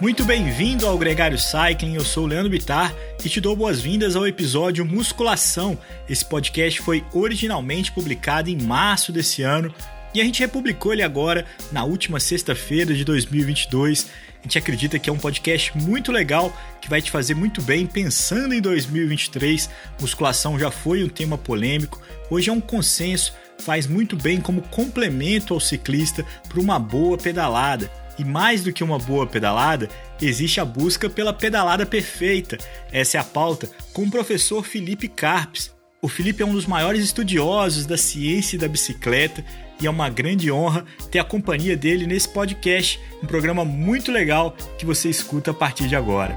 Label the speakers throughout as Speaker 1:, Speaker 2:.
Speaker 1: Muito bem-vindo ao Gregário Cycling, eu sou o Leandro Bitar e te dou boas-vindas ao episódio Musculação. Esse podcast foi originalmente publicado em março desse ano e a gente republicou ele agora na última sexta-feira de 2022. A gente acredita que é um podcast muito legal que vai te fazer muito bem pensando em 2023. Musculação já foi um tema polêmico, hoje é um consenso, faz muito bem como complemento ao ciclista para uma boa pedalada. E mais do que uma boa pedalada, existe a busca pela pedalada perfeita. Essa é a pauta com o professor Felipe Carpes. O Felipe é um dos maiores estudiosos da ciência e da bicicleta e é uma grande honra ter a companhia dele nesse podcast, um programa muito legal que você escuta a partir de agora.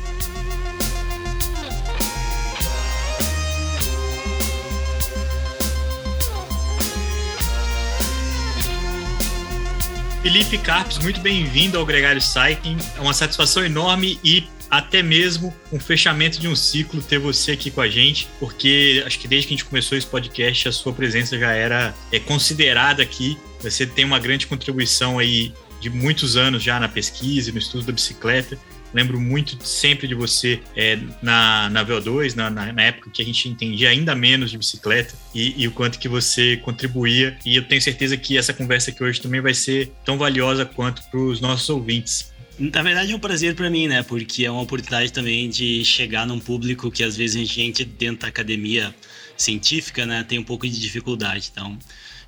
Speaker 1: Felipe Carpes, muito bem-vindo ao Gregário Cycling. É uma satisfação enorme e até mesmo um fechamento de um ciclo ter você aqui com a gente, porque acho que desde que a gente começou esse podcast, a sua presença já era é, considerada aqui. Você tem uma grande contribuição aí de muitos anos já na pesquisa no estudo da bicicleta. Lembro muito sempre de você é, na, na VO2, na, na, na, época que a gente entendia ainda menos de bicicleta e, e, o quanto que você contribuía. E eu tenho certeza que essa conversa aqui hoje também vai ser tão valiosa quanto para os nossos ouvintes.
Speaker 2: Na verdade é um prazer para mim, né? Porque é uma oportunidade também de chegar num público que às vezes a gente dentro da academia científica, né, tem um pouco de dificuldade. Então,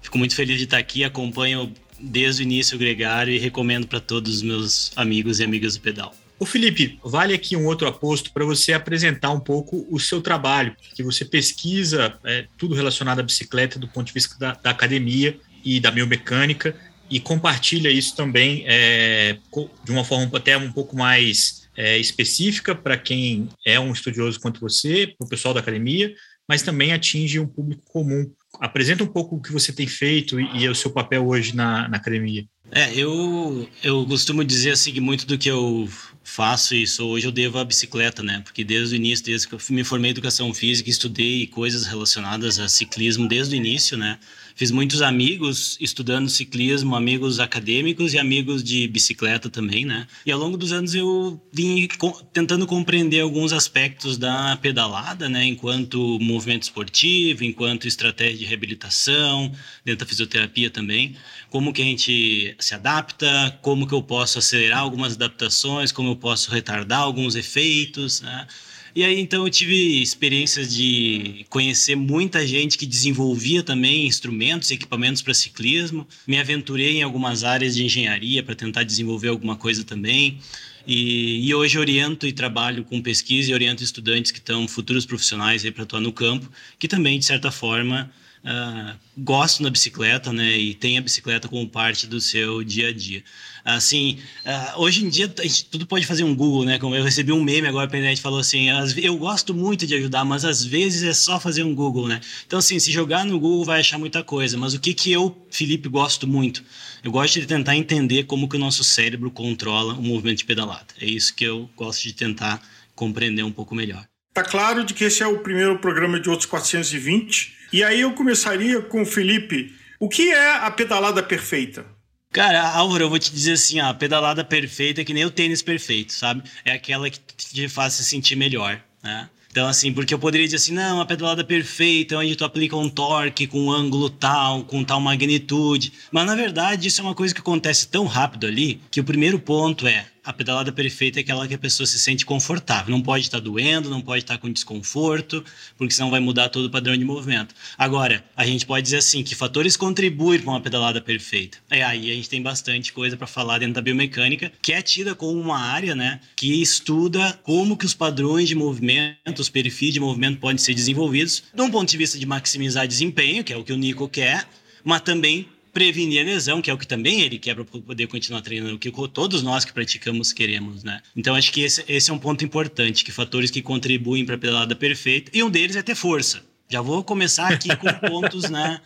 Speaker 2: fico muito feliz de estar aqui, acompanho desde o início o Gregário e recomendo para todos os meus amigos e amigas do pedal.
Speaker 1: O Felipe, vale aqui um outro aposto para você apresentar um pouco o seu trabalho, que você pesquisa é, tudo relacionado à bicicleta do ponto de vista da, da academia e da biomecânica e compartilha isso também é, de uma forma até um pouco mais é, específica para quem é um estudioso quanto você, para o pessoal da academia, mas também atinge um público comum. Apresenta um pouco o que você tem feito e, e o seu papel hoje na, na academia.
Speaker 2: É, eu, eu costumo dizer assim, muito do que eu faço isso hoje eu devo à bicicleta, né? Porque desde o início, desde que eu me formei em educação física, estudei coisas relacionadas a ciclismo desde o início, né? Fiz muitos amigos estudando ciclismo, amigos acadêmicos e amigos de bicicleta também, né? E ao longo dos anos eu vim tentando compreender alguns aspectos da pedalada, né? Enquanto movimento esportivo, enquanto estratégia de reabilitação, dentro da fisioterapia também. Como que a gente se adapta, como que eu posso acelerar algumas adaptações, como eu posso retardar alguns efeitos, né? E aí então eu tive experiências de conhecer muita gente que desenvolvia também instrumentos, equipamentos para ciclismo. Me aventurei em algumas áreas de engenharia para tentar desenvolver alguma coisa também. E, e, hoje oriento e trabalho com pesquisa e oriento estudantes que estão futuros profissionais para atuar no campo, que também, de certa forma, uh, gostam da bicicleta né, e têm a bicicleta como parte do seu dia a dia. Assim, uh, hoje em dia a gente tudo pode fazer um Google, né? Como eu recebi um meme agora a internet falou assim, eu gosto muito de ajudar, mas às vezes é só fazer um Google, né? Então assim, se jogar no Google vai achar muita coisa, mas o que que eu, Felipe, gosto muito? Eu gosto de tentar entender como que o nosso cérebro controla o movimento de pedalada. É isso que eu gosto de tentar compreender um pouco melhor.
Speaker 3: Tá claro de que esse é o primeiro programa de outros 420. E aí eu começaria com o Felipe. O que é a pedalada perfeita?
Speaker 2: Cara, Álvaro, eu vou te dizer assim, a pedalada perfeita é que nem o tênis perfeito, sabe? É aquela que te faz se sentir melhor, né? Então, assim, porque eu poderia dizer assim, não, a pedalada perfeita, onde tu aplica um torque com um ângulo tal, com tal magnitude. Mas, na verdade, isso é uma coisa que acontece tão rápido ali, que o primeiro ponto é a pedalada perfeita é aquela que a pessoa se sente confortável. Não pode estar doendo, não pode estar com desconforto, porque senão vai mudar todo o padrão de movimento. Agora, a gente pode dizer assim que fatores contribuem para uma pedalada perfeita. É aí a gente tem bastante coisa para falar dentro da biomecânica, que é tida como uma área, né, que estuda como que os padrões de movimento, os perfis de movimento podem ser desenvolvidos, de um ponto de vista de maximizar desempenho, que é o que o Nico quer, mas também prevenir a lesão, que é o que também ele quer para poder continuar treinando, o que todos nós que praticamos queremos, né? Então acho que esse, esse é um ponto importante, que fatores que contribuem para a pedalada perfeita, e um deles é ter força. Já vou começar aqui com pontos, né?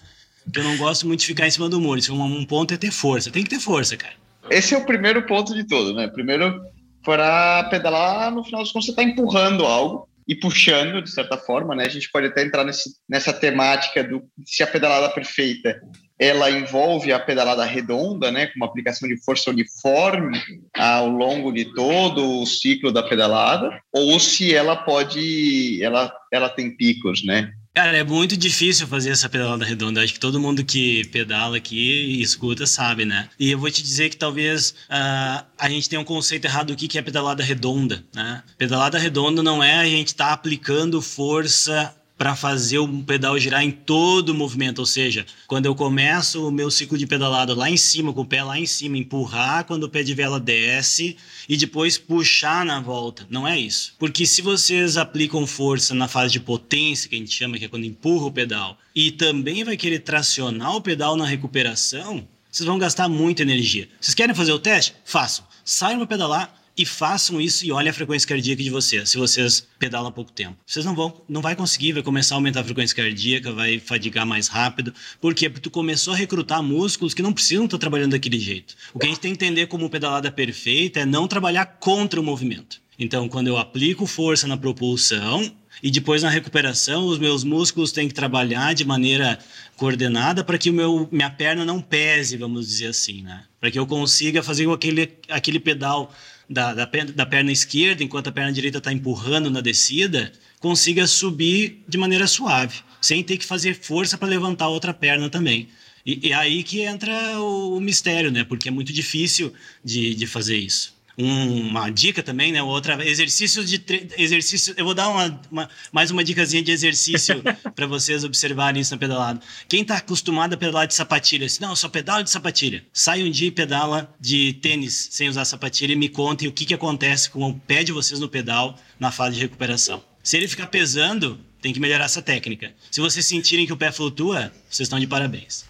Speaker 2: Que eu não gosto muito de ficar em cima do muro. Um, um ponto é ter força. Tem que ter força, cara.
Speaker 4: Esse é o primeiro ponto de todo, né? Primeiro, para pedalar, no final dos contos, você está empurrando algo e puxando, de certa forma, né? A gente pode até entrar nesse, nessa temática do se a pedalada perfeita ela envolve a pedalada redonda, né, com uma aplicação de força uniforme ao longo de todo o ciclo da pedalada, ou se ela pode, ela, ela tem picos, né?
Speaker 2: Cara, é muito difícil fazer essa pedalada redonda. Acho que todo mundo que pedala aqui e escuta sabe, né? E eu vou te dizer que talvez uh, a gente tenha um conceito errado do que é pedalada redonda, né? Pedalada redonda não é a gente estar tá aplicando força para fazer o pedal girar em todo o movimento, ou seja, quando eu começo o meu ciclo de pedalada lá em cima, com o pé lá em cima, empurrar quando o pé de vela desce e depois puxar na volta. Não é isso. Porque se vocês aplicam força na fase de potência, que a gente chama, que é quando empurra o pedal, e também vai querer tracionar o pedal na recuperação, vocês vão gastar muita energia. Vocês querem fazer o teste? Façam. Saiam para pedalar, e façam isso e olhem a frequência cardíaca de vocês, se vocês pedalam pouco tempo. Vocês não vão, não vai conseguir, vai começar a aumentar a frequência cardíaca, vai fadigar mais rápido. Por quê? Porque tu começou a recrutar músculos que não precisam estar trabalhando daquele jeito. O que a gente tem que entender como pedalada perfeita é não trabalhar contra o movimento. Então, quando eu aplico força na propulsão, e depois na recuperação, os meus músculos têm que trabalhar de maneira coordenada para que o meu, minha perna não pese, vamos dizer assim, né? Para que eu consiga fazer aquele, aquele pedal da, da, da perna esquerda, enquanto a perna direita está empurrando na descida, consiga subir de maneira suave, sem ter que fazer força para levantar a outra perna também. E, e é aí que entra o, o mistério, né? Porque é muito difícil de, de fazer isso uma dica também, né? Outra exercício de exercício. Eu vou dar uma, uma mais uma dicasinha de exercício para vocês observarem isso na pedalada. Quem está acostumado a pedalar de sapatilha, assim, não, só pedalo de sapatilha. Sai um dia e pedala de tênis sem usar sapatilha e me contem o que, que acontece com o pé de vocês no pedal na fase de recuperação. Se ele ficar pesando, tem que melhorar essa técnica. Se vocês sentirem que o pé flutua, vocês estão de parabéns.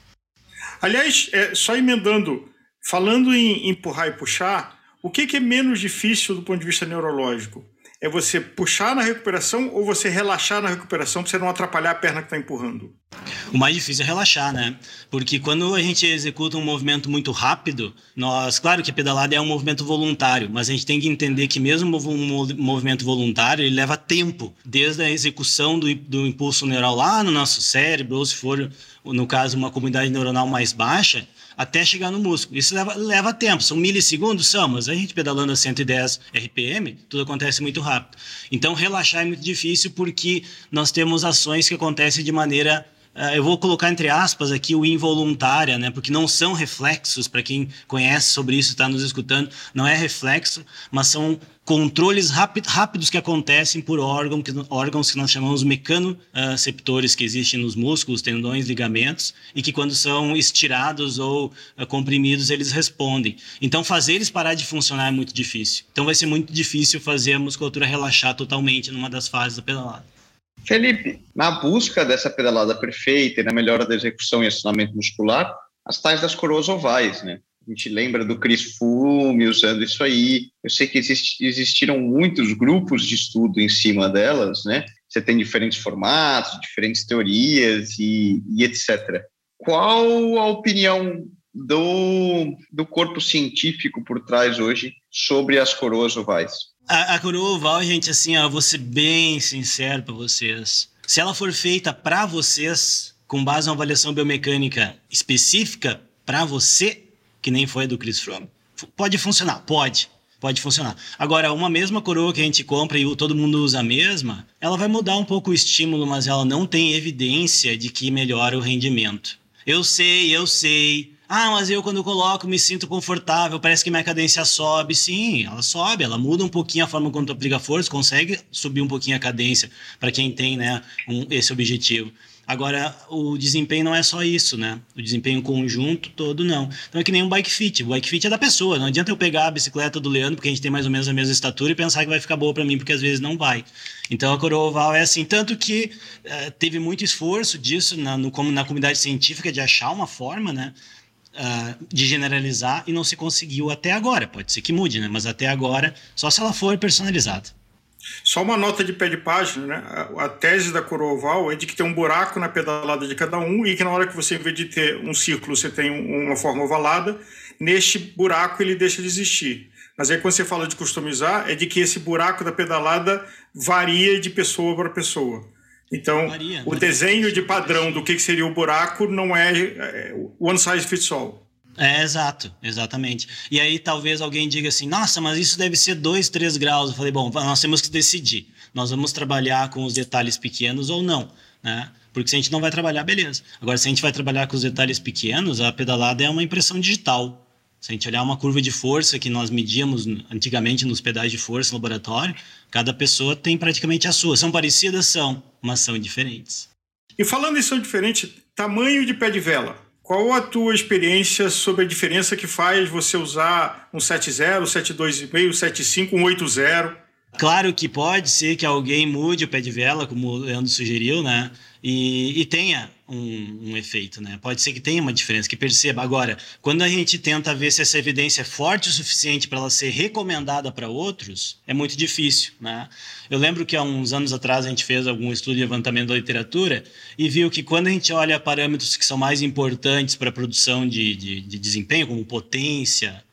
Speaker 3: Aliás, é, só emendando, falando em empurrar e puxar, o que, que é menos difícil do ponto de vista neurológico? É você puxar na recuperação ou você relaxar na recuperação para você não atrapalhar a perna que está empurrando?
Speaker 2: O mais difícil é relaxar, né? Porque quando a gente executa um movimento muito rápido, nós, claro que a pedalada é um movimento voluntário, mas a gente tem que entender que mesmo um movimento voluntário, ele leva tempo, desde a execução do, do impulso neural lá no nosso cérebro, ou se for, no caso, uma comunidade neuronal mais baixa, até chegar no músculo. Isso leva, leva tempo, são milissegundos, são, mas a gente pedalando a 110 RPM, tudo acontece muito rápido. Então, relaxar é muito difícil porque nós temos ações que acontecem de maneira eu vou colocar entre aspas aqui o involuntária, né? Porque não são reflexos, para quem conhece sobre isso, está nos escutando, não é reflexo, mas são controles rápidos que acontecem por órgão, que, órgãos que nós chamamos mecanoceptores, que existem nos músculos, tendões, ligamentos, e que quando são estirados ou uh, comprimidos, eles respondem. Então, fazer eles parar de funcionar é muito difícil. Então, vai ser muito difícil fazer a musculatura relaxar totalmente numa das fases da pedalada.
Speaker 4: Felipe, na busca dessa pedalada perfeita e na melhora da execução e acionamento muscular, as tais das coroas ovais, né? A gente lembra do Chris Fume usando isso aí. Eu sei que exist, existiram muitos grupos de estudo em cima delas, né? Você tem diferentes formatos, diferentes teorias e, e etc. Qual a opinião do, do corpo científico por trás hoje sobre as coroas ovais?
Speaker 2: A, a coroa oval, gente, assim, ó, vou ser bem sincero para vocês. Se ela for feita para vocês, com base em uma avaliação biomecânica específica para você, que nem foi a do Chris Froome, pode funcionar, pode. Pode funcionar. Agora, uma mesma coroa que a gente compra e todo mundo usa a mesma, ela vai mudar um pouco o estímulo, mas ela não tem evidência de que melhora o rendimento. Eu sei, eu sei, Ah, mas eu quando coloco me sinto confortável, parece que minha cadência sobe. Sim, ela sobe, ela muda um pouquinho a forma como tu aplica força, consegue subir um pouquinho a cadência para quem tem né, um, esse objetivo. Agora, o desempenho não é só isso, né? O desempenho conjunto todo, não. Então é que nem um bike fit. O bike fit é da pessoa. Não adianta eu pegar a bicicleta do Leandro, porque a gente tem mais ou menos a mesma estatura, e pensar que vai ficar boa para mim, porque às vezes não vai. Então a coroa oval é assim. Tanto que uh, teve muito esforço disso na, no, na comunidade científica de achar uma forma, né? Uh, de generalizar e não se conseguiu até agora. Pode ser que mude, né? Mas até agora, só se ela for personalizada.
Speaker 3: Só uma nota de pé de página, né? A tese da coroa oval é de que tem um buraco na pedalada de cada um e que na hora que você, em vez de ter um círculo, você tem uma forma ovalada, neste buraco ele deixa de existir. Mas aí quando você fala de customizar, é de que esse buraco da pedalada varia de pessoa para pessoa. Então, varia, o né? desenho de padrão do que seria o buraco não é, é one size fits all.
Speaker 2: É, exato, exatamente. E aí talvez alguém diga assim, nossa, mas isso deve ser 2, 3 graus. Eu falei, bom, nós temos que decidir. Nós vamos trabalhar com os detalhes pequenos ou não, né? Porque se a gente não vai trabalhar, beleza. Agora, se a gente vai trabalhar com os detalhes pequenos, a pedalada é uma impressão digital. Se a gente olhar uma curva de força que nós medíamos antigamente nos pedais de força no laboratório, cada pessoa tem praticamente a sua. São parecidas? São, mas são diferentes.
Speaker 3: E falando em são diferentes, tamanho de pé de vela. Qual a tua experiência sobre a diferença que faz você usar um 7.0, 7.2,5, 7.5, um 8.0?
Speaker 2: Claro que pode ser que alguém mude o pé de vela, como o Leandro sugeriu, né? E, e tenha um, um, efeito, né? Pode ser que tenha uma diferença, que perceba. Agora, quando a gente tenta ver se essa evidência é forte o suficiente para ela ser recomendada para outros, é muito difícil, né? Eu lembro que há uns anos atrás a gente fez algum estudo de levantamento da literatura e viu que quando a gente olha parâmetros que são mais importantes para a produção de, de, de desempenho, como potência,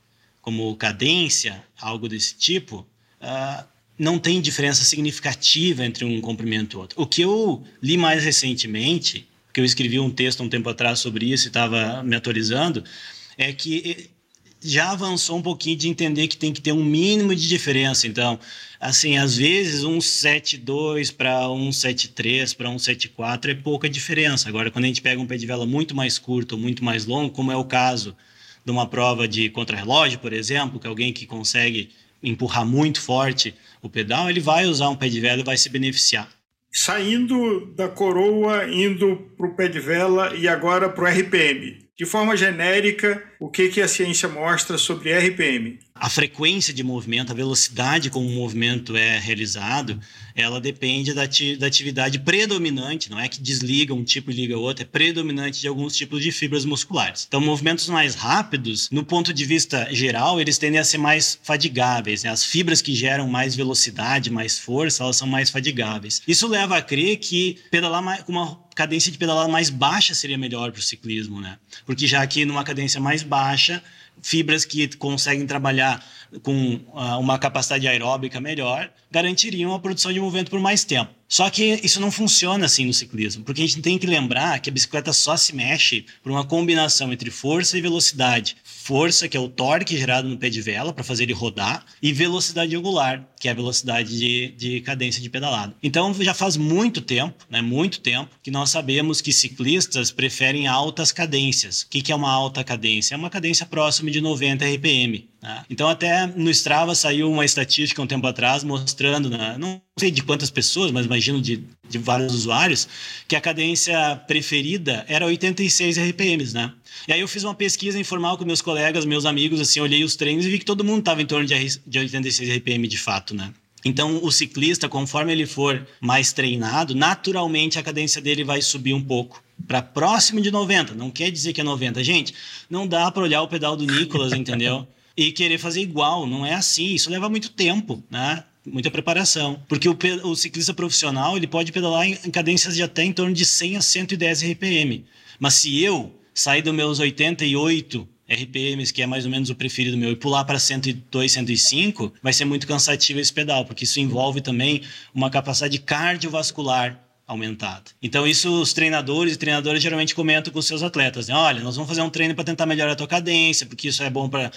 Speaker 2: como cadência, algo desse tipo, uh, não tem diferença significativa entre um comprimento e outro. O que eu li mais recentemente que eu escrevi um texto um tempo atrás sobre isso e estava me atualizando, é que já avançou um pouquinho de entender que tem que ter um mínimo de diferença. Então, assim, às vezes um 7.2 para um 7.3 para um 7.4 é pouca diferença. Agora, quando a gente pega um pé de vela muito mais curto, muito mais longo, como é o caso de uma prova de contrarrelógio, por exemplo, que alguém que consegue empurrar muito forte o pedal, ele vai usar um pé de vela e vai se beneficiar
Speaker 3: saindo da coroa, indo para o pé de vela e agora para o RPM. De forma genérica, o que, que a ciência mostra sobre RPM?
Speaker 2: A frequência de movimento, a velocidade como o movimento é realizado, ela depende da, da atividade predominante, não é que desliga um tipo e liga outro, é predominante de alguns tipos de fibras musculares. Então, movimentos mais rápidos, no ponto de vista geral, eles tendem a ser mais fadigáveis. Né? As fibras que geram mais velocidade, mais força, elas são mais fadigáveis. Isso leva a crer que pedalar com uma cadência de pedalada mais baixa seria melhor para o ciclismo, né? Porque já que numa cadência mais baixa, fibras que conseguem trabalhar com uh, uma capacidade aeróbica melhor garantiriam a produção de movimento por mais tempo. Só que isso não funciona assim no ciclismo, porque a gente tem que lembrar que a bicicleta só se mexe por uma combinação entre força e velocidade. Força, que é o torque gerado no pé de vela para fazer ele rodar, e velocidade angular, que é a velocidade de, de cadência de pedalada. Então já faz muito tempo, né, muito tempo, que nós sabemos que ciclistas preferem altas cadências. O que, que é uma alta cadência? É uma cadência próxima de 90 RPM. Né? Então, até no Strava saiu uma estatística um tempo atrás mostrando, né, não sei de quantas pessoas, mas imagino de, de vários usuários, que a cadência preferida era 86 RPMs, né? E aí eu fiz uma pesquisa informal com meus colegas, meus amigos, assim, olhei os treinos e vi que todo mundo estava em torno de, de 86 RPM de fato, né? Então, o ciclista, conforme ele for mais treinado, naturalmente a cadência dele vai subir um pouco para próximo de 90. Não quer dizer que é 90. Gente, não dá para olhar o pedal do Nicolas, entendeu? e querer fazer igual. Não é assim. Isso leva muito tempo, né? Muita preparação. Porque o, o ciclista profissional ele pode pedalar em, em cadências de até em torno de 100 a 110 RPM. Mas se eu sair dos meus 88 RPMs, que é mais ou menos o preferido meu, e pular para 102, 105, vai ser muito cansativo esse pedal, porque isso envolve também uma capacidade cardiovascular aumentada. Então, isso os treinadores e treinadoras geralmente comentam com seus atletas. Né? Olha, nós vamos fazer um treino para tentar melhorar a tua cadência, porque isso é bom para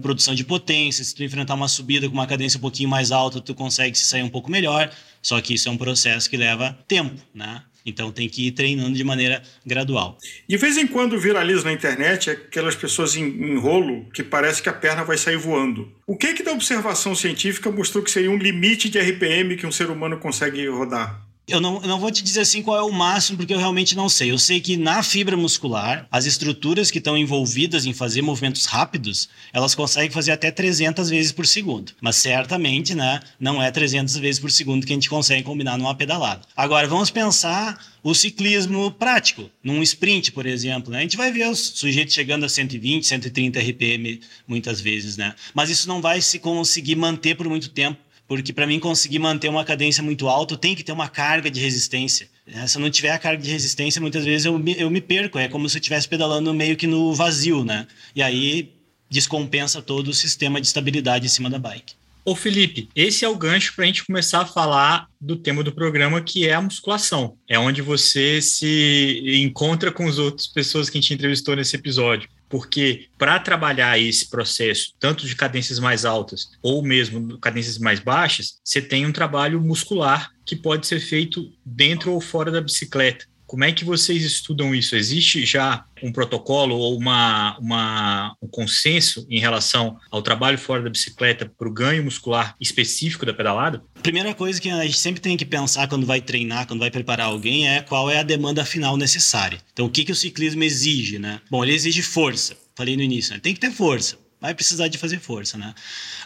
Speaker 2: produção de potência. Se tu enfrentar uma subida com uma cadência um pouquinho mais alta, tu consegue se sair um pouco melhor. Só que isso é um processo que leva tempo, né? Então tem que ir treinando de maneira gradual.
Speaker 3: De vez em quando viraliza na internet aquelas pessoas em, em rolo que parece que a perna vai sair voando. O que que da observação científica mostrou que seria um limite de RPM que um ser humano consegue rodar?
Speaker 2: Eu não, eu não vou te dizer assim qual é o máximo, porque eu realmente não sei. Eu sei que na fibra muscular, as estruturas que estão envolvidas em fazer movimentos rápidos, elas conseguem fazer até 300 vezes por segundo. Mas certamente, né, não é 300 vezes por segundo que a gente consegue combinar numa pedalada. Agora, vamos pensar o ciclismo prático, num sprint, por exemplo. Né? A gente vai ver os sujeitos chegando a 120, 130 RPM muitas vezes, né? Mas isso não vai se conseguir manter por muito tempo porque para mim conseguir manter uma cadência muito alta, tem que ter uma carga de resistência. É, se eu não tiver a carga de resistência, muitas vezes eu me, eu me perco. É como se eu estivesse pedalando meio que no vazio, né? E aí descompensa todo o sistema de estabilidade em cima da bike.
Speaker 1: Ô Felipe, esse é o gancho para a gente começar a falar do tema do programa, que é a musculação. É onde você se encontra com as outras pessoas que a gente entrevistou nesse episódio porque para trabalhar esse processo, tanto de cadências mais altas ou mesmo cadências mais baixas, você tem um trabalho muscular que pode ser feito dentro ou fora da bicicleta. Como é que vocês estudam isso? Existe já um protocolo ou uma, uma, um consenso em relação ao trabalho fora da bicicleta para o ganho muscular específico da pedalada?
Speaker 2: Primeira coisa que a gente sempre tem que pensar quando vai treinar, quando vai preparar alguém, é qual é a demanda final necessária. Então, o que, que o ciclismo exige, né? Bom, ele exige força. Falei no início, né? tem que ter força vai precisar de fazer força, né?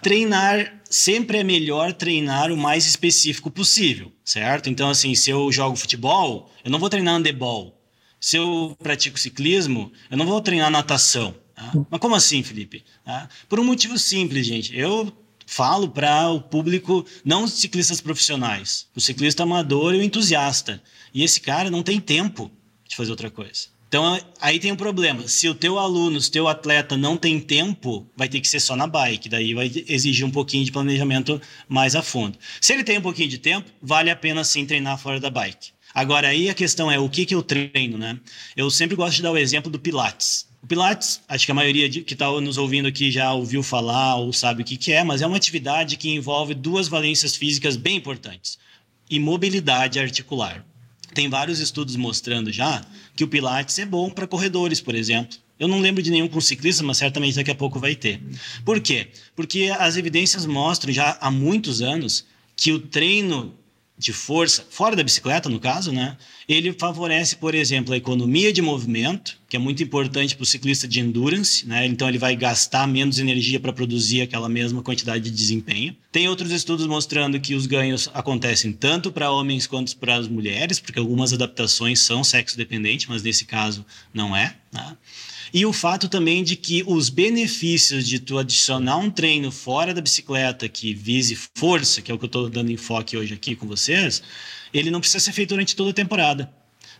Speaker 2: Treinar sempre é melhor treinar o mais específico possível, certo? Então assim, se eu jogo futebol, eu não vou treinar handebol. Se eu pratico ciclismo, eu não vou treinar natação. Tá? Mas como assim, Felipe? Tá? Por um motivo simples, gente. Eu falo para o público, não os ciclistas profissionais, o ciclista amador e o entusiasta. E esse cara não tem tempo de fazer outra coisa. Então aí tem um problema. Se o teu aluno, se o teu atleta não tem tempo, vai ter que ser só na bike. Daí vai exigir um pouquinho de planejamento mais a fundo. Se ele tem um pouquinho de tempo, vale a pena sim treinar fora da bike. Agora aí a questão é o que, que eu treino, né? Eu sempre gosto de dar o exemplo do Pilates. O Pilates, acho que a maioria que está nos ouvindo aqui já ouviu falar ou sabe o que, que é, mas é uma atividade que envolve duas valências físicas bem importantes: e mobilidade articular. Tem vários estudos mostrando já que o Pilates é bom para corredores, por exemplo. Eu não lembro de nenhum com ciclista, mas certamente daqui a pouco vai ter. Por quê? Porque as evidências mostram já há muitos anos que o treino de força, fora da bicicleta, no caso, né? Ele favorece, por exemplo, a economia de movimento, que é muito importante para o ciclista de endurance, né? Então ele vai gastar menos energia para produzir aquela mesma quantidade de desempenho. Tem outros estudos mostrando que os ganhos acontecem tanto para homens quanto para as mulheres, porque algumas adaptações são sexo dependentes, mas nesse caso não é. Né? E o fato também de que os benefícios de tu adicionar um treino fora da bicicleta que vise força, que é o que eu estou dando enfoque hoje aqui com vocês, ele não precisa ser feito durante toda a temporada.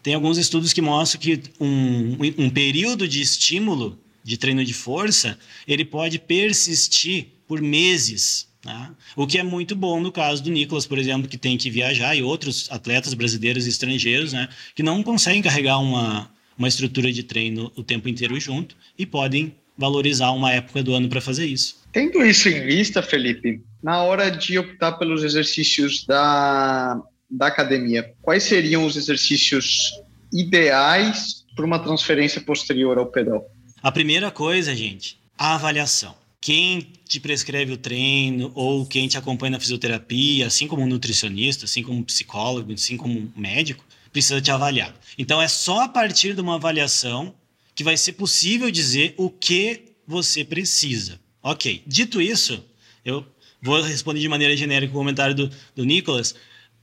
Speaker 2: Tem alguns estudos que mostram que um, um período de estímulo de treino de força, ele pode persistir por meses, né? O que é muito bom no caso do Nicolas, por exemplo, que tem que viajar, e outros atletas brasileiros e estrangeiros, né, que não conseguem carregar uma, uma estrutura de treino o tempo inteiro junto e podem valorizar uma época do ano para fazer isso.
Speaker 4: Tendo isso em vista, Felipe, na hora de optar pelos exercícios da, da academia, quais seriam os exercícios ideais para uma transferência posterior ao pedal?
Speaker 2: A primeira coisa, gente, a avaliação. Quem te prescreve o treino ou quem te acompanha na fisioterapia, assim como um nutricionista, assim como um psicólogo, assim como um médico, precisa te avaliar. Então é só a partir de uma avaliação que vai ser possível dizer o que você precisa. Ok, dito isso, eu vou responder de maneira genérica o comentário do, do Nicolas,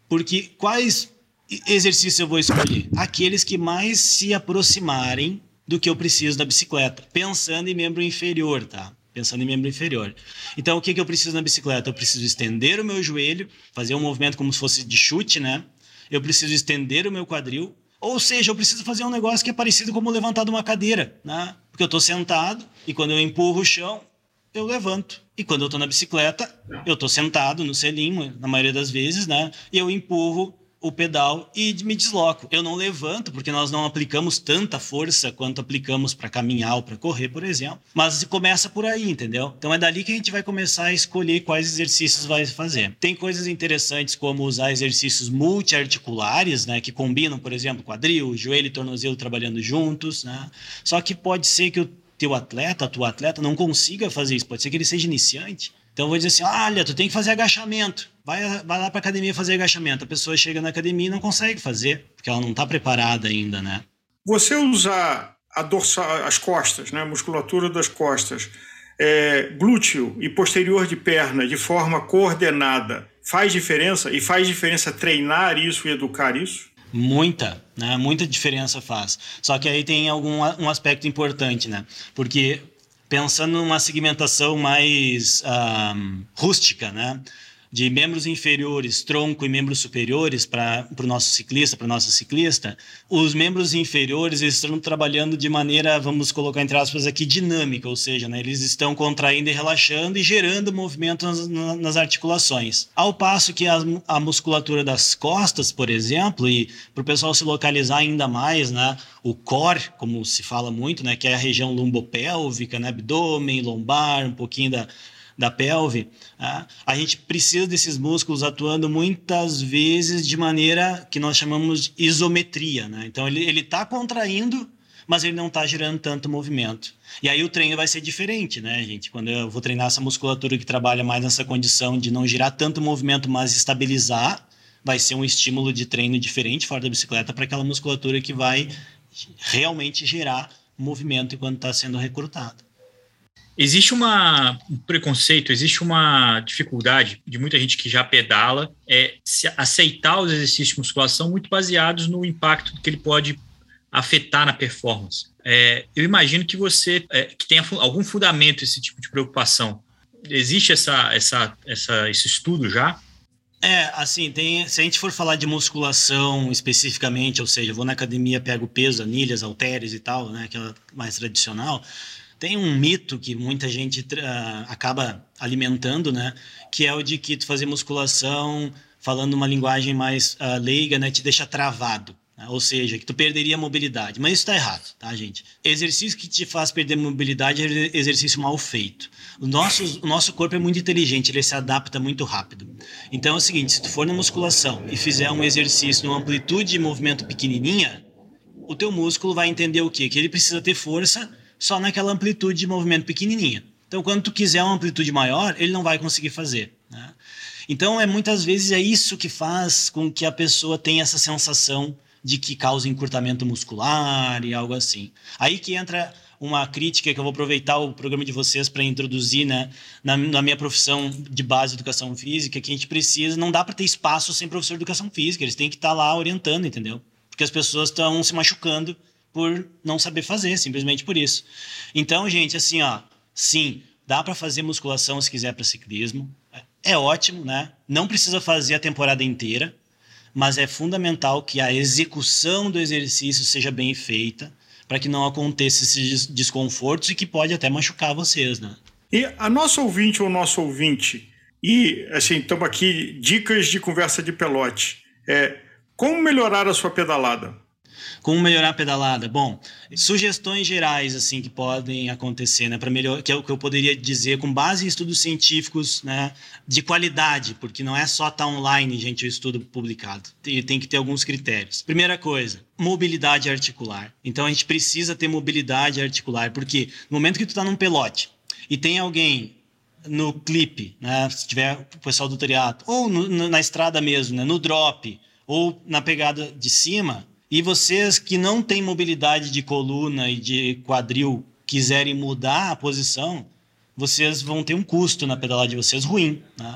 Speaker 2: porque quais exercícios eu vou escolher? Aqueles que mais se aproximarem do que eu preciso da bicicleta, pensando em membro inferior, tá? Pensando em membro inferior. Então, o que, que eu preciso na bicicleta? Eu preciso estender o meu joelho, fazer um movimento como se fosse de chute, né? eu preciso estender o meu quadril, ou seja, eu preciso fazer um negócio que é parecido como levantar de uma cadeira, né? Porque eu estou sentado e quando eu empurro o chão, eu levanto. E quando eu estou na bicicleta, eu estou sentado no selim, na maioria das vezes, né? E eu empurro o pedal e me desloco. Eu não levanto, porque nós não aplicamos tanta força quanto aplicamos para caminhar ou para correr, por exemplo. Mas começa por aí, entendeu? Então é dali que a gente vai começar a escolher quais exercícios vai fazer. Tem coisas interessantes como usar exercícios multiarticulares, né, que combinam, por exemplo, quadril, joelho e tornozelo trabalhando juntos, né? Só que pode ser que o teu atleta, a tua atleta não consiga fazer isso, pode ser que ele seja iniciante. Então eu vou dizer assim: "Olha, tu tem que fazer agachamento" vai, vai lá para academia fazer agachamento. A pessoa chega na academia e não consegue fazer, porque ela não está preparada ainda, né?
Speaker 3: Você usar a as costas, né, a musculatura das costas, é, glúteo e posterior de perna de forma coordenada, faz diferença? E faz diferença treinar isso e educar isso?
Speaker 2: Muita, né? Muita diferença faz. Só que aí tem algum um aspecto importante, né? Porque pensando numa segmentação mais um, rústica, né? De membros inferiores, tronco e membros superiores para o nosso ciclista, para nossa ciclista, os membros inferiores estão trabalhando de maneira, vamos colocar entre aspas aqui, dinâmica, ou seja, né, eles estão contraindo e relaxando e gerando movimento nas, nas articulações. Ao passo que a, a, musculatura das costas, por exemplo, e para o pessoal se localizar ainda mais, né, o core, como se fala muito, né, que é a região lumbopélvica, né, abdômen, lombar, um pouquinho da da pelve, tá? a gente precisa desses músculos atuando muitas vezes de maneira que nós chamamos de isometria. Né? Então, ele está contraindo, mas ele não está gerando tanto movimento. E aí o treino vai ser diferente, né, gente? Quando eu vou treinar essa musculatura que trabalha mais nessa condição de não gerar tanto movimento, mas estabilizar, vai ser um estímulo de treino diferente fora da bicicleta para aquela musculatura que vai realmente gerar movimento enquanto está sendo recrutado.
Speaker 1: Existe uma, um preconceito, existe uma dificuldade de muita gente que já pedala é aceitar os exercícios de musculação muito baseados no impacto que ele pode afetar na performance. É, eu imagino que você é, que tenha algum fundamento esse tipo de preocupação. Existe essa, essa, essa, esse estudo já?
Speaker 2: É, assim, tem, se a gente for falar de musculação especificamente, ou seja, vou na academia, pego peso, anilhas, halteres e tal, né, aquela mais tradicional, tem um mito que muita gente uh, acaba alimentando, né? Que é o de que tu fazer musculação, falando uma linguagem mais uh, leiga, né? Te deixa travado. Né? Ou seja, que tu perderia mobilidade. Mas isso está errado, tá, gente? Exercício que te faz perder mobilidade é exercício mal feito. O nosso, o nosso corpo é muito inteligente, ele se adapta muito rápido. Então é o seguinte, se tu for na musculação e fizer um exercício numa amplitude de movimento pequenininha, o teu músculo vai entender o quê? Que ele precisa ter força só naquela amplitude de movimento pequenininha. Então, quando tu quiser uma amplitude maior, ele não vai conseguir fazer. Né? Então, é muitas vezes é isso que faz com que a pessoa tenha essa sensação de que causa encurtamento muscular e algo assim. Aí que entra uma crítica que eu vou aproveitar o programa de vocês para introduzir né, na, na, minha profissão de base de educação física, que a gente precisa, não dá para ter espaço sem professor de educação física, eles têm que estar tá lá orientando, entendeu? Porque as pessoas estão se machucando por não saber fazer, simplesmente por isso. Então, gente, assim, ó, sim, dá para fazer musculação se quiser para ciclismo. É ótimo, né? Não precisa fazer a temporada inteira, mas é fundamental que a execução do exercício seja bem feita para que não aconteça esses desconfortos e que pode até machucar vocês, né?
Speaker 3: E a nossa ouvinte ou nosso ouvinte, e assim, estamos aqui, dicas de conversa de pelote. É, como melhorar a sua pedalada?
Speaker 2: Como melhorar a pedalada? Bom, sugestões gerais assim que podem acontecer, né, para melhor, que é o que eu poderia dizer com base em estudos científicos, né, de qualidade, porque não é só estar tá online, gente, o estudo publicado. Tem, que ter alguns critérios. Primeira coisa, mobilidade articular. Então a gente precisa ter mobilidade articular, porque no momento que tu está num pelote e tem alguém no clipe, né, se tiver o pessoal do triatlo, ou no, na estrada mesmo, né, no drop, ou na pegada de cima, e vocês que não têm mobilidade de coluna e de quadril quiserem mudar a posição, vocês vão ter um custo na pedalada de vocês ruim. Né?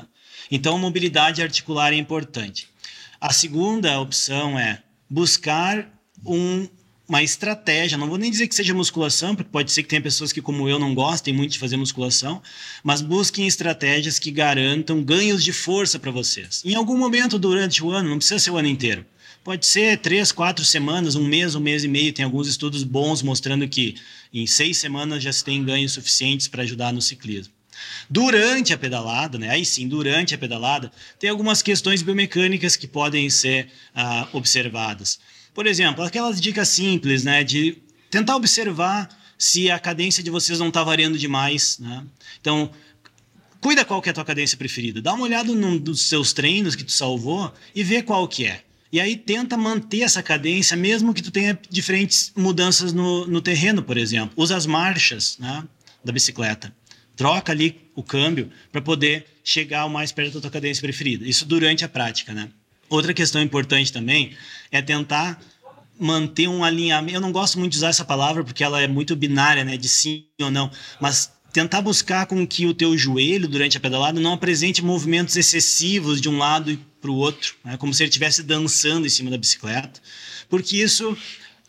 Speaker 2: Então, mobilidade articular é importante. A segunda opção é buscar um, uma estratégia. Não vou nem dizer que seja musculação, porque pode ser que tenha pessoas que, como eu, não gostem muito de fazer musculação, mas busquem estratégias que garantam ganhos de força para vocês. Em algum momento durante o ano, não precisa ser o ano inteiro Pode ser três, quatro semanas, um mês, um mês e meio. Tem alguns estudos bons mostrando que em seis semanas já se tem ganhos suficientes para ajudar no ciclismo. Durante a pedalada, né? Aí sim, durante a pedalada, tem algumas questões biomecânicas que podem ser ah, observadas. Por exemplo, aquelas dicas simples, né? De tentar observar se a cadência de vocês não está variando demais, né? Então, cuida qual que é a tua cadência preferida. Dá uma olhada num dos seus treinos que tu salvou e vê qual que é. E aí tenta manter essa cadência, mesmo que tu tenha diferentes mudanças no, no terreno, por exemplo. Usa as marchas né, da bicicleta. Troca ali o câmbio para poder chegar o mais perto da tua cadência preferida. Isso durante a prática, né? Outra questão importante também é tentar manter um alinhamento. Eu não gosto muito de usar essa palavra porque ela é muito binária, né, de sim ou não, mas tentar buscar com que o teu joelho durante a pedalada não apresente movimentos excessivos de um lado para o outro, né? como se ele estivesse dançando em cima da bicicleta, porque isso,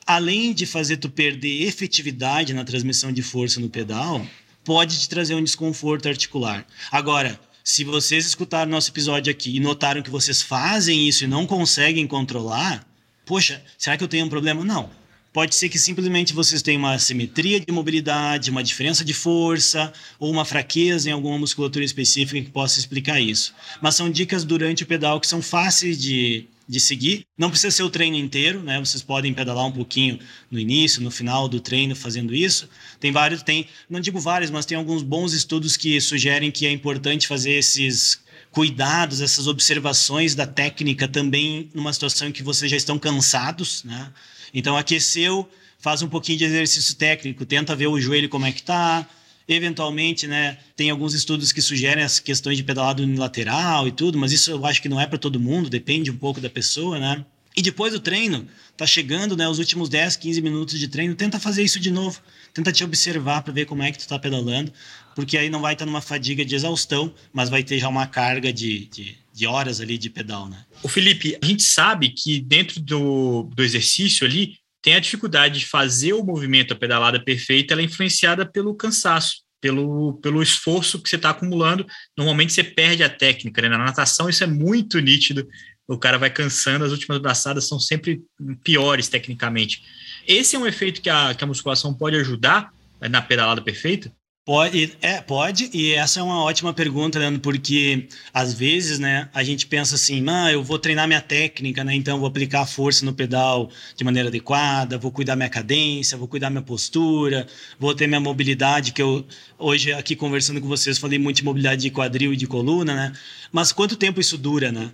Speaker 2: além de fazer tu perder efetividade na transmissão de força no pedal, pode te trazer um desconforto articular. Agora, se vocês escutaram nosso episódio aqui e notaram que vocês fazem isso e não conseguem controlar, poxa, será que eu tenho um problema? Não Pode ser que simplesmente vocês tenham uma assimetria de mobilidade, uma diferença de força ou uma fraqueza em alguma musculatura específica que possa explicar isso. Mas são dicas durante o pedal que são fáceis de, de seguir. Não precisa ser o treino inteiro, né? Vocês podem pedalar um pouquinho no início, no final do treino fazendo isso. Tem vários, tem, não digo vários, mas tem alguns bons estudos que sugerem que é importante fazer esses cuidados, essas observações da técnica também numa situação em que vocês já estão cansados, né? Então, aqueceu, faz um pouquinho de exercício técnico, tenta ver o joelho como é que está. Eventualmente, né, tem alguns estudos que sugerem as questões de pedalado unilateral e tudo, mas isso eu acho que não é para todo mundo, depende um pouco da pessoa, né? E depois do treino, tá chegando, né, os últimos 10, 15 minutos de treino, tenta fazer isso de novo. Tenta te observar para ver como é que tu tá pedalando, porque aí não vai estar numa fadiga de exaustão, mas vai ter já uma carga de, de, de horas ali de pedal, né?
Speaker 1: O Felipe, a gente sabe que dentro do, do exercício ali tem a dificuldade de fazer o movimento, a pedalada perfeita, ela é influenciada pelo cansaço, pelo, pelo esforço que você está acumulando. Normalmente você perde a técnica, né? Na natação isso é muito nítido. O cara vai cansando, as últimas braçadas são sempre piores tecnicamente. Esse é um efeito que a, que a musculação pode ajudar na pedalada perfeita?
Speaker 2: Pode, é, pode, e essa é uma ótima pergunta, Leandro, porque às vezes, né, a gente pensa assim, ah, eu vou treinar minha técnica, né, então vou aplicar força no pedal de maneira adequada, vou cuidar minha cadência, vou cuidar minha postura, vou ter minha mobilidade, que eu hoje aqui conversando com vocês falei muito de mobilidade de quadril e de coluna, né, mas quanto tempo isso dura, né?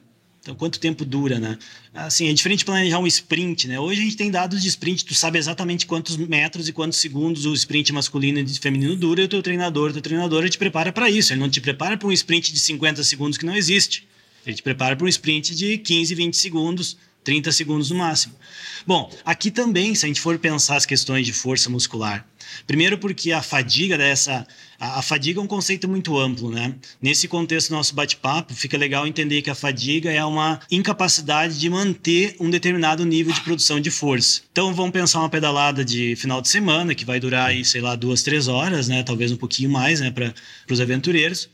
Speaker 2: Então, quanto tempo dura, né? Assim, é diferente planejar um sprint, né? Hoje a gente tem dados de sprint, tu sabe exatamente quantos metros e quantos segundos o sprint masculino e feminino dura, e o teu treinador, teu treinador te prepara para isso. Ele não te prepara para um sprint de 50 segundos que não existe. Ele te prepara para um sprint de 15, 20 segundos, 30 segundos no máximo. Bom, aqui também, se a gente for pensar as questões de força muscular, primeiro porque a fadiga dessa a, a, fadiga é um conceito muito amplo, né? Nesse contexto do nosso bate-papo, fica legal entender que a fadiga é uma incapacidade de manter um determinado nível de produção de força. Então, vamos pensar uma pedalada de final de semana, que vai durar aí, sei lá, duas, três horas, né? Talvez um pouquinho mais, né? Para os aventureiros.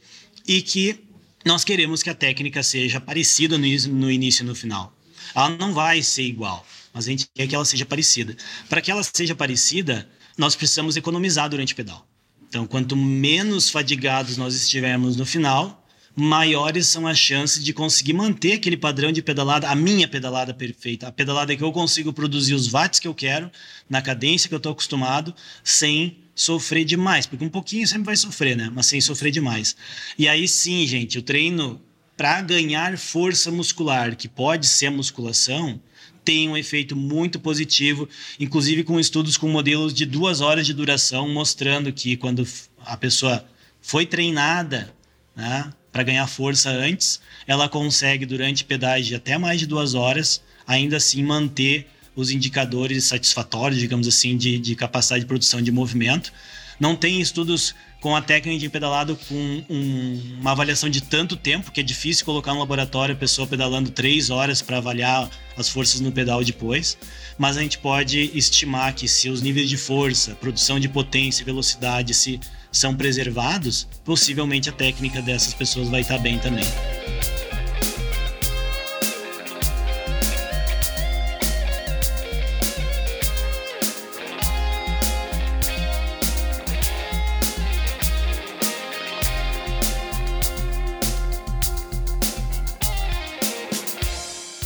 Speaker 2: E que nós queremos que a técnica seja parecida no, no início e no final. Ela não vai ser igual, mas a gente quer que ela seja parecida. Para que ela seja parecida, nós precisamos economizar durante o pedal. Então, quanto menos fadigados nós estivermos no final, maiores são as chances de conseguir manter aquele padrão de pedalada, a minha pedalada perfeita, a pedalada que eu consigo produzir os watts que eu quero, na cadência que eu estou acostumado, sem sofrer demais, porque um pouquinho sempre vai sofrer, né? Mas sem sofrer demais. E aí sim, gente, o treino para ganhar força muscular, que pode ser musculação, tem um efeito muito positivo, inclusive com estudos com modelos de duas horas de duração, mostrando que quando a pessoa foi treinada né, para ganhar força antes, ela consegue, durante pedais de até mais de duas horas, ainda assim manter os indicadores satisfatórios, digamos assim, de, de capacidade de produção de movimento. Não tem estudos com a técnica de pedalado com um, uma avaliação de tanto tempo, que é difícil colocar no laboratório a pessoa pedalando três horas para avaliar as forças no pedal depois, mas a gente pode estimar que se os níveis de força, produção de potência e velocidade se são preservados, possivelmente a técnica dessas pessoas vai estar bem também.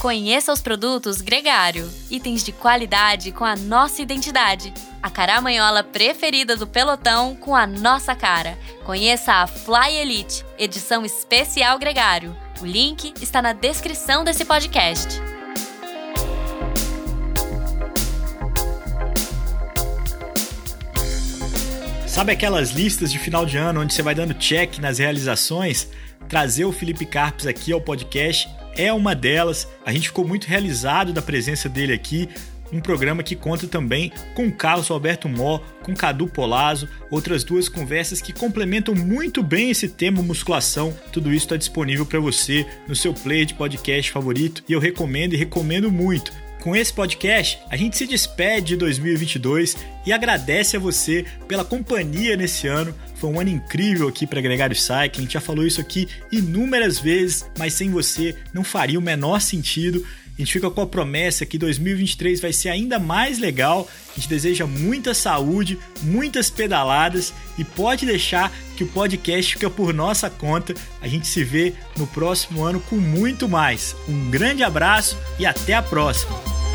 Speaker 5: Conheça os produtos Gregário, itens de qualidade com a nossa identidade. A caramanhola preferida do pelotão com a nossa cara. Conheça a Fly Elite, edição especial Gregário. O link está na descrição desse podcast.
Speaker 1: Sabe aquelas listas de final de ano onde você vai dando check nas realizações? Trazer o Felipe Carpes aqui ao podcast é uma delas. A gente ficou muito realizado da presença dele aqui. Um programa que conta também com Carlos Alberto Mó, com Cadu Polazzo, outras duas conversas que complementam muito bem esse tema musculação. Tudo isso está disponível para você no seu player de podcast favorito e eu recomendo e recomendo muito. Com esse podcast, a gente se despede de 2022 e agradece a você pela companhia nesse ano. Foi um ano incrível aqui para Gregário Cycling, a gente já falou isso aqui inúmeras vezes, mas sem você não faria o menor sentido. A gente fica com a promessa que 2023 vai ser ainda mais legal. A gente deseja muita saúde, muitas pedaladas e pode deixar que o podcast fica por nossa conta. A gente se vê no próximo ano com muito mais. Um grande abraço e até a próxima!